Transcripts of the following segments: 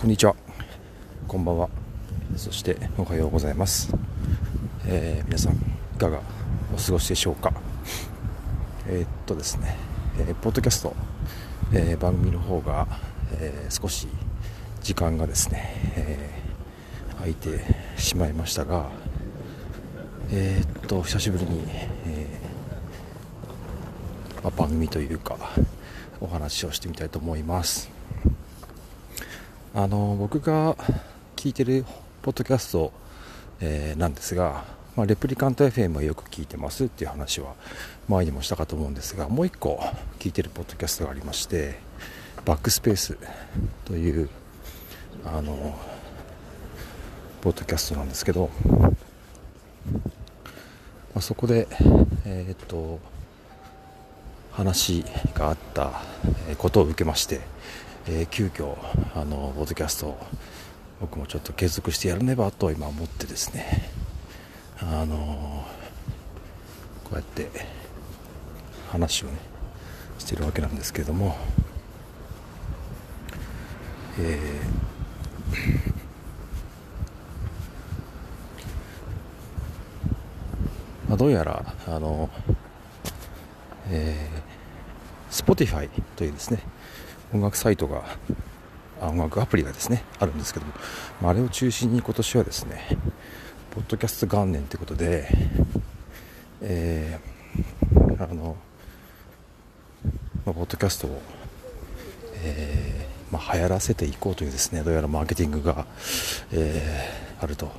こんにちは。こんばんは。そしておはようございます、えー、皆さんいかがお過ごしでしょうか？えー、っとですね、えー、ポッドキャスト、え番組の方が、え少し時間がですね、え空いてしまいましたがえっと久しぶりに、えまあ、番組というかお話をしてみたいと思います。あの僕が聞いてるポッドキャスト、えー、なんですが、まあ、レプリカント FM はよく聞いてますっていう話は前にもしたかと思うんですがもう1個聞いてるポッドキャストがありましてバックスペースというあのポッドキャストなんですけど、まあ、そこでえー、っと話があったことを受けましてえー、急遽あのポッドキャストを僕もちょっと継続してやらねばと今思ってですね。あのこうやって話をねしてるわけなんですけども。えーまあ、どうやらあの、えー、Spotify というですね音楽サイトが音楽アプリがですねあるんですけども、まあ、あれを中心に今年はですねポッドキャスト元年ということで、えー、あの、まあ、ポッドキャストを、えー、まあ、流行らせていこうというですねどうやらマーケティングが、えー、あると、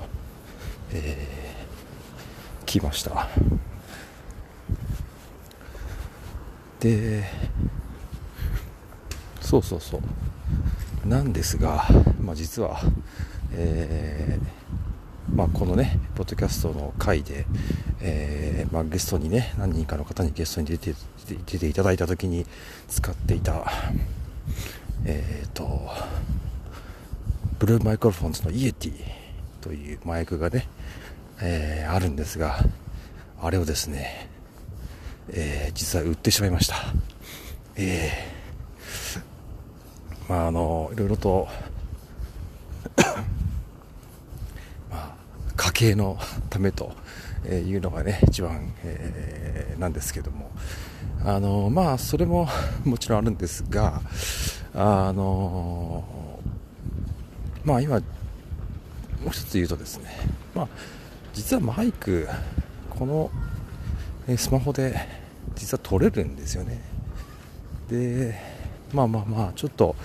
えー、聞きました。でそうそうそう。なんですが、まあ、実は、えー、まあ、このねポッドキャストの回で、えー、まあ、ゲストにね何人かの方にゲストに出て出ていただいた時に使っていたえっ、ー、とブルーマイクロフォンズのイエティというマイクがね、えー、あるんですがあれをですね、えー、実は売ってしまいました。えーまあ、あのいろいろと まあ、家計のためというのがね一番、えー、なんですけども。あのまあそれももちろんあるんですがあのまあ今もう一つ言うとですねまあ実はマイクこのスマホで実は撮れるんですよね。でまあまあまあちょっと、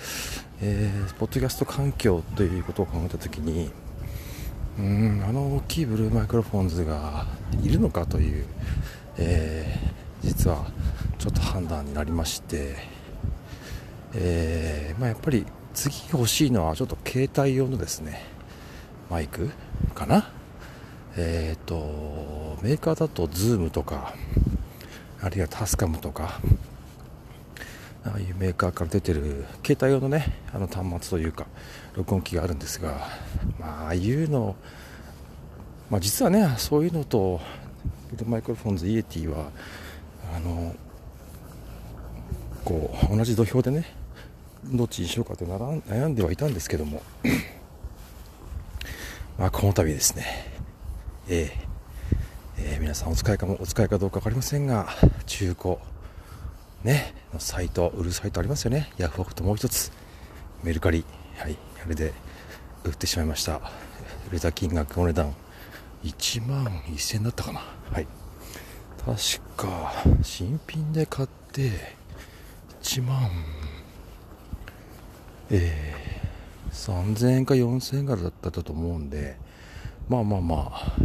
えー、ポッドキャスト環境ということを考えた時にうんあの大きいブルーマイクロフォンズがいるのかという、えー、実はちょっと判断になりまして、えー、まあ、やっぱり次欲しいのはちょっと携帯用のですねマイクかな？えっ、ー、とメーカーだと Zoom とかあるいはタスカムとかああいうメーカーから出てる携帯用のねあの端末というか録音機があるんですが、まあ、ああいうの、まあ、実はねそういうのとマイクロフォンズイエティはあのこう同じ土俵でねどっちにしようかと悩んではいたんですけどもまあこの度ですねえー、えー、皆さんお使いかもお使いかどうか分かりませんが中古ね、サイト、売るサイトありますよね。ヤフオクともう一つ、メルカリ。はい、あれで売ってしまいました。売れた金額、お値段、1万1000円だったかな。はい。確か、新品で買って、1万、えー、3000円か4000円からだったと思うんで、まあまあまあ、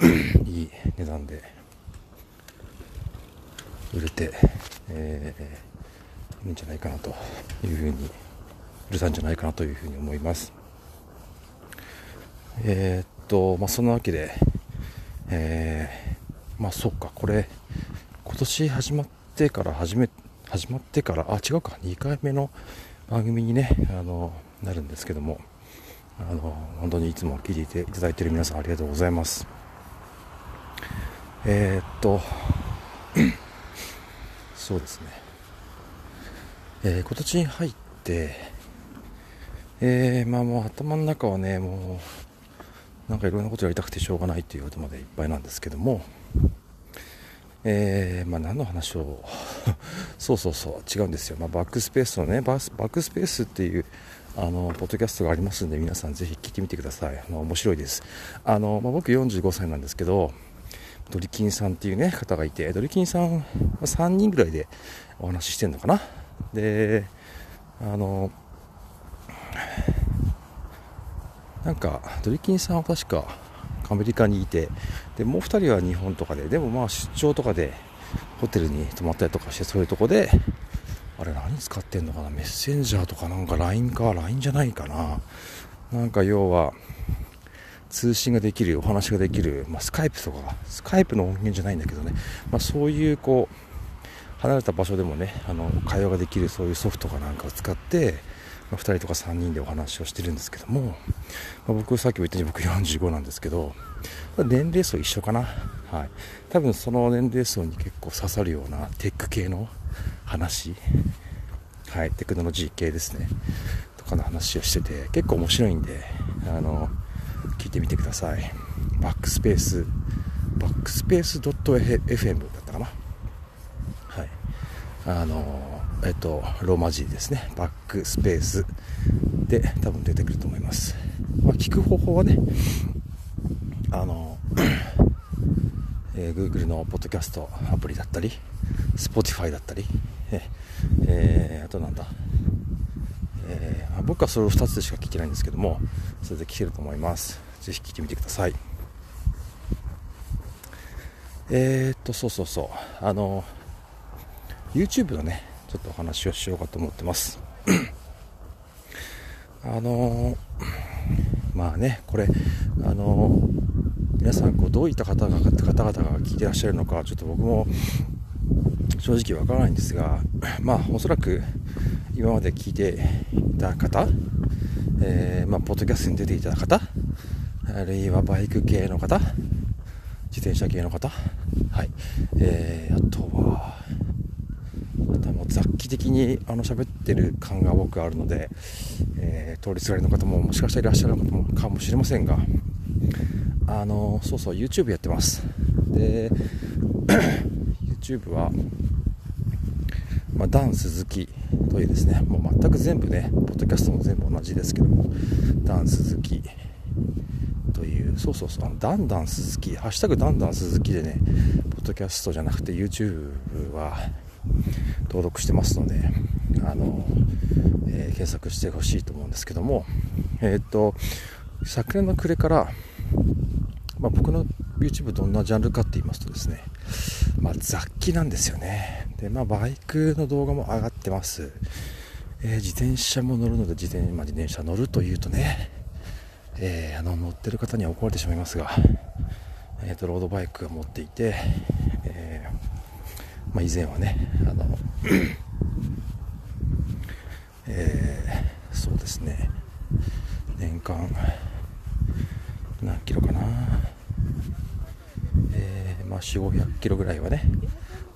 いい値段で売れて、えー、いいんじゃないかなというふうに売れたんじゃないかなというふうに思います。えー、っとまあそんなわけでえー、まあそっかこれ今年始まってから始め始まってからあ違うか2回目の番組にねあのなるんですけどもあの本当にいつも聞いていただいている皆さんありがとうございます。えー、っとそうですね、えー、今年に入って、えー、まあもう頭の中はね、もう、なんかいろんなことやりたくてしょうがないっていうことまでいっぱいなんですけども、えー、まあ、何の話を そうそうそう違うんですよ、まあ、バックスペースのねバックスペースっていうあのポッドキャストがありますんで皆さんぜひ聞いてみてください。あの面白いです。あの、まあ、僕45歳なんですけどドリキンさんっていうね方がいてドリキンさん3人ぐらいでお話ししてるのかな。であのなんかドリキンさんは確かアメリカにいてでもう2人は日本とかででもまあ出張とかでホテルに泊まったりとかしてそういうとこであれ何使ってんのかな？メッセンジャーとかなんか LINE か？LINE じゃないかな。なんか要は通信ができるお話ができる、まあ、スカイプとかスカイプの音源じゃないんだけどね、まあ、そういうこう離れた場所でもねあの会話ができるそういうソフトかなんかを使ってま2人とか3人でお話をしてるんですけども、まあ、僕さっきも言ったように僕45なんですけど年齢層一緒かな、はい、多分その年齢層に結構刺さるようなテック系の話、はい、テクノロジー系ですね。とかの話をしてて結構面白いんであの聞いてみてくださいバックスペースバックスペース .fm だったかな？はいあのえっと、ローマ字ですね、バックスペースで多分出てくると思います。まあ、聞く方法はね、あの、えー、Google のポッドキャストアプリだったり、Spotify だったり、ええー、あとなんだ、えー、僕はそれを2つでしか聞いてないんですけども、それで聞けると思います。ぜひ聞いてみてください。えー、っと、そうそうそう、あの、YouTube のね、ちょっとお話をしようかと思ってます あの、まあねこれあの、皆さんこうどういった方が方々が聞いてらっしゃるのかちょっと僕も正直わからないんですが まあおそらく今まで聞いていた方、えー、まあ、ポッドキャストに出ていた方あるいはバイク系の方自転車系の方はい、えー、あとはもう雑記的にあの喋ってる感が僕はあるので、えー、通りすがりの方ももしかしたらいらっしゃるかもしれませんがあのそうそう YouTube やってます。で YouTube は、まあ、ダン鈴木というですねもう全く全部ねポッドキャストも全部同じですけどもダン鈴木というそうそうそうあのダンダン鈴木ハッシュタグダンダン鈴木でねポッドキャストじゃなくて YouTube は登録してますので、あの、えー、検索してほしいと思うんですけども、えっ、と、昨年の暮れから、まあ、僕の YouTube どんなジャンルかって言いますとですね、まあ、雑記なんですよね。で、まあ、バイクの動画も上がってます。えー、自転車も乗るので自転,、まあ、自転車乗るというとね、えー、あの乗ってる方には怒られてしまいますが、えーとロードバイクを持っていて、まあ、以前はねあの えー、そうですね年間何キロかな、えー、まあ、4500キロぐらいはね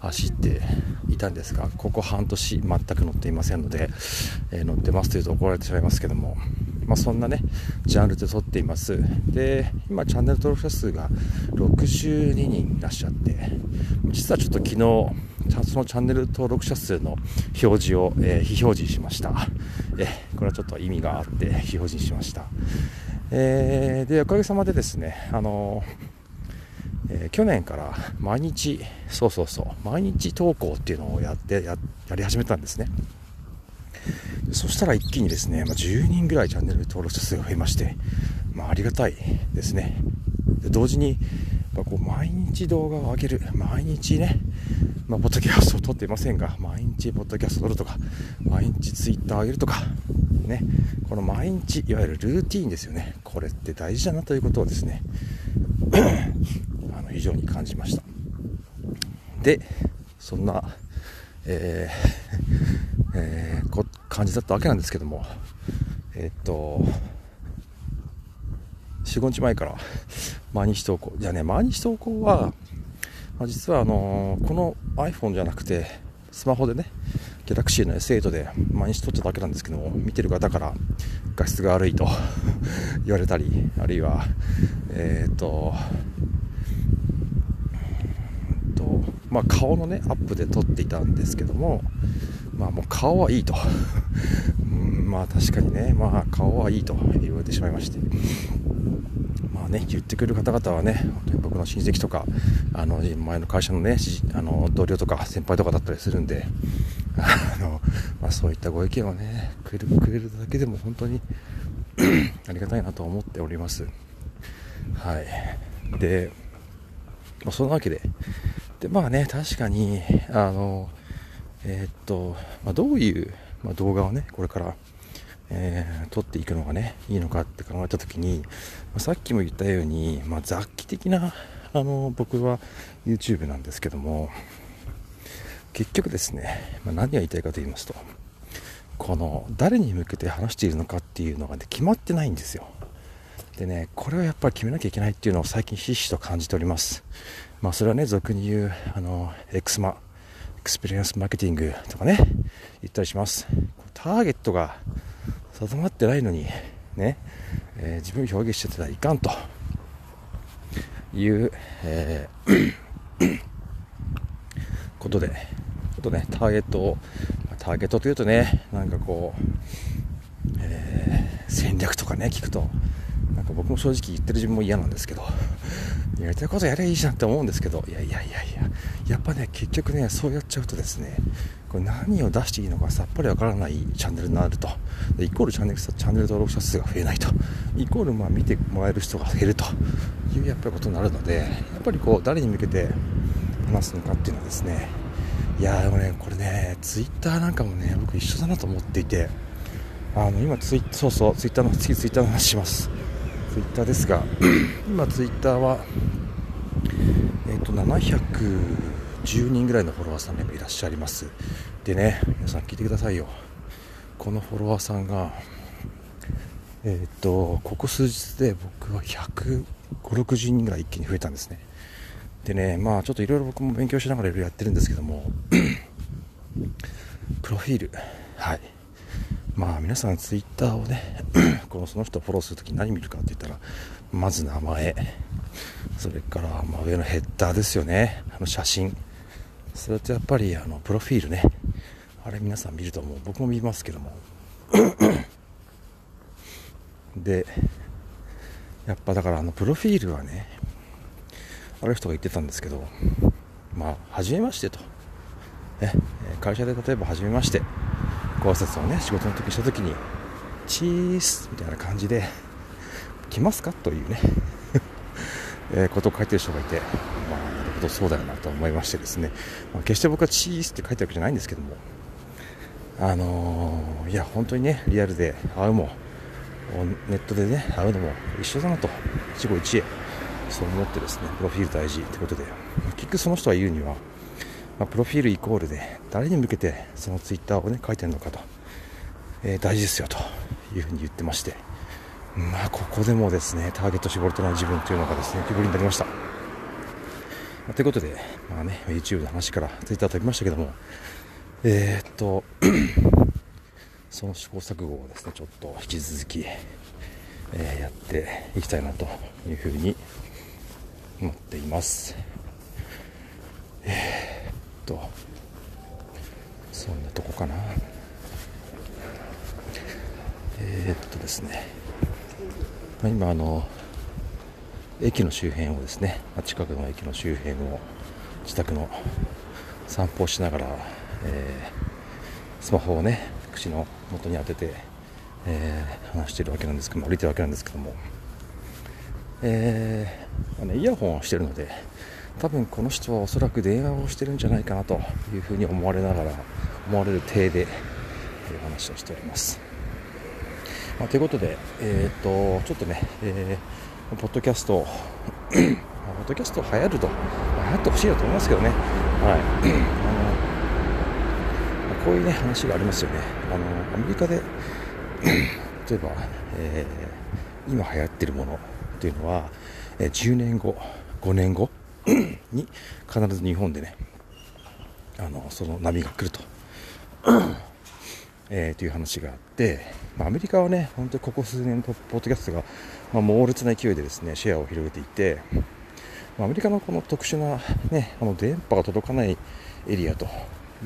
走っていたんですがここ半年全く乗っていませんので、えー、乗ってますというと怒られてしまいますけどもまあ、そんなねジャンルで撮っています。で今チャンネル登録者数が62人いらっしゃって実はちょっと昨日そのチャンネル登録者数の表示を、えー、非表示しました。えこれはちょっと意味があって非表示にしました。えー、でおかげさまでですねあのえー、去年から毎日そうそうそう毎日投稿っていうのをやってやり始めたんですね。そしたら一気にですね、まあ、10人ぐらいチャンネル登録者数が増えまして、まあ、ありがたいですね。で同時に、まこう毎日動画を上げる、毎日ね、まあ、ポッドキャストを撮っていませんが、毎日ポッドキャスト撮るとか、毎日ツイッター上げるとか、ね、この毎日、いわゆるルーティーンですよね。これって大事だなということをですね、あの非常に感じました。で、そんな、えー、感じだったわけなんですけども、えー、っと、4、5日前から毎日投稿。じゃあね、毎日投稿は、まあ、実はあのー、この iPhone じゃなくて、スマホでね、ギャラクシーの S8 で毎日撮っただけなんですけども見てる方から画質が悪いと 言われたりあるいはえっ、ー、ととまあ、顔のねアップで撮っていたんですけどもまあもう顔はいいと。う んまあ確かにね。まあ顔はいいと言われてしまいまして。まあね言ってくれる方々はね僕の親戚とかあの前の会社のねあの同僚とか先輩とかだったりするんであの、まあ、そういったご意見をねくれるくれるだけでも本当に ありがたいなと思っております。はい。で、まあ、そんなわけで。でまあね確かにあのえー、っと、まあ、どういう、まあ、動画をねこれから、えー、撮っていくのがねいいのかって考えた時に、ま、さっきも言ったように、まあ、雑記的なあの僕は YouTube なんですけども結局ですね、まあ、何が言いたいかと言いますとこの誰に向けて話しているのかっていうのが、ね、決まってないんですよ。でねこれをやっぱり決めなきゃいけないっていうのを最近ひしひしと感じております。まあそれはね俗に言うあのエクスマ。 experience marketing とかね言ったりします。ターゲットが定まってないのにね、えー、自分を表現してたらいかんという、えーことで、ちょっとね、ターゲットを、ターゲットというとね、なんかこう、えー、戦略とかね、聞くと、なんか僕も正直言ってる自分も嫌なんですけど、やりたいことやればいいじゃんって思うんですけど、いやいやいやいや、やっぱね、結局ね、そうやっちゃうとですね、これ何を出していいのかさっぱりわからないチャンネルになると、イコールチャンネルチャンネル登録者数が増えないと、イコールまあ見てもらえる人が減るというやっぱりことになるので、やっぱりこう、誰に向けて話すのかっていうのはですね、いやでもね、これね、ツイッターなんかもね、僕一緒だなと思っていて、あの今ツイ、そうそう、ツイッターの、次ツイッターの話します。ツイッターですが、今ツイッターは、えっ、ー、と、10人ぐらいのフォロワーさんがいらっしゃいます。でね、皆さん聞いてくださいよ。このフォロワーさんが、えっ、と、ここ数日で僕は150、60人ぐらい一気に増えたんですね。でね、まあちょっといろいろ僕も勉強しながらいろいろやってるんですけども、プロフィール。はい。まあ皆さんツイッターをね、このその人をフォローするときに何見るかって言ったら、まず名前、それから、まあ、上のヘッダーですよね、あの写真。それとやっぱりあのプロフィールね。あれ皆さん見ると思う。僕も見ますけども。で、やっぱだからあのプロフィールはね、ある人が言ってたんですけど、まあ、初めましてと。ね、会社で例えば初めまして、ご挨拶をね、仕事の時した時に、チースみたいな感じで、来ますかというね、えことを書いてる人がいて、まあ、そうだよなと思いましてですね、まあ、決して僕はチースって書いてるわけじゃないんですけども、あのー、いや、本当にね、リアルで会うも、ネットでね、会うのも一緒だなと、一期一会。そう思ってですねプロフィール大事ってことで。結局その人が言うには、まあ、プロフィールイコールで誰に向けてそのツイッターをね書いてるのかと、えー、大事ですよというふうに言ってまして。まあここでもですねターゲット絞れてない自分というのがですね浮き彫りになりました、まあ、ということで、まあね、YouTube の話からツイッター飛びましたけどもえー、っと その試行錯誤をですねちょっと引き続き、えー、やっていきたいなというふうに思っています。えー、っとそんなとこかな。えー、っとですね。今あの駅の周辺をですね近くの駅の周辺を自宅の散歩をしながら、えー、スマホをね口の元に当てて、えー、話しているわけなんですけども歩いてるわけなんですけども。えー、ね、イヤホンをしてるので多分この人はおそらく電話をしてるんじゃないかなというふうに思われながら思われる体で、えー、話をしております、まあ、ということで、えー、っとちょっとね、えー、ポッドキャスト。ポッドキャスト流行ると、流行ってほしいなと思いますけどね、はい。あのこういう、ね、話がありますよね。あのアメリカで 例えば、えー、今流行ってるものっていうのは、え10年後5年後 に必ず日本でねあのその波が来るとえー、という話があって、まあ、アメリカはね、本当にここ数年とポッドキャストが、まあ、猛烈な勢いでですねシェアを広げていて、まあ、アメリカのこの特殊な、ね、あの電波が届かないエリアと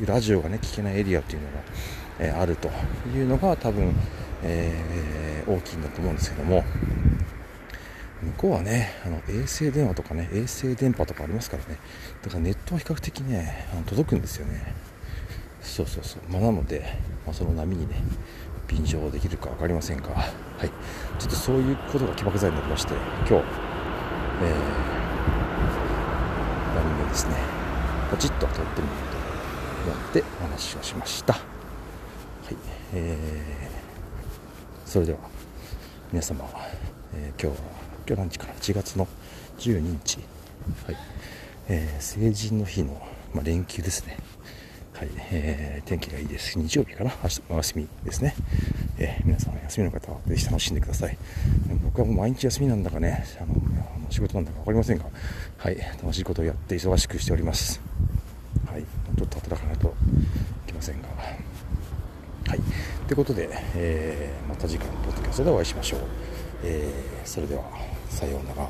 ラジオがね聞けないエリアというのが、えー、あるというのが多分、えー、大きいんだと思うんですけども向こうはねあの衛星電話とかね衛星電波とかありますからねだからネットは比較的ねあの届くんですよね。そうそうそう、まあ、なので、まあ、その波にね便乗できるか分かりませんが、はい、ちょっとそういうことが起爆剤になりまして今日、えー、何もですねポチッと撮ってみようと思ってお話をしました。はい。えー、それでは皆様、えー、今日は今日何日かな？1月の12日、はい。えー、成人の日の、まあ、連休ですね。はいえー、天気がいいです。日曜日かな？明日お休みですね。えー、皆さん休みの方はぜひ楽しんでください。僕はもう毎日休みなんだかね、あの仕事なんだか分かりませんが、はい、楽しいことをやって忙しくしております。はい、ちょっと働かないといけませんが。はい、ということで、えー、また次回のポッドキャストでお会いしましょう。えー、それでは、さようなら。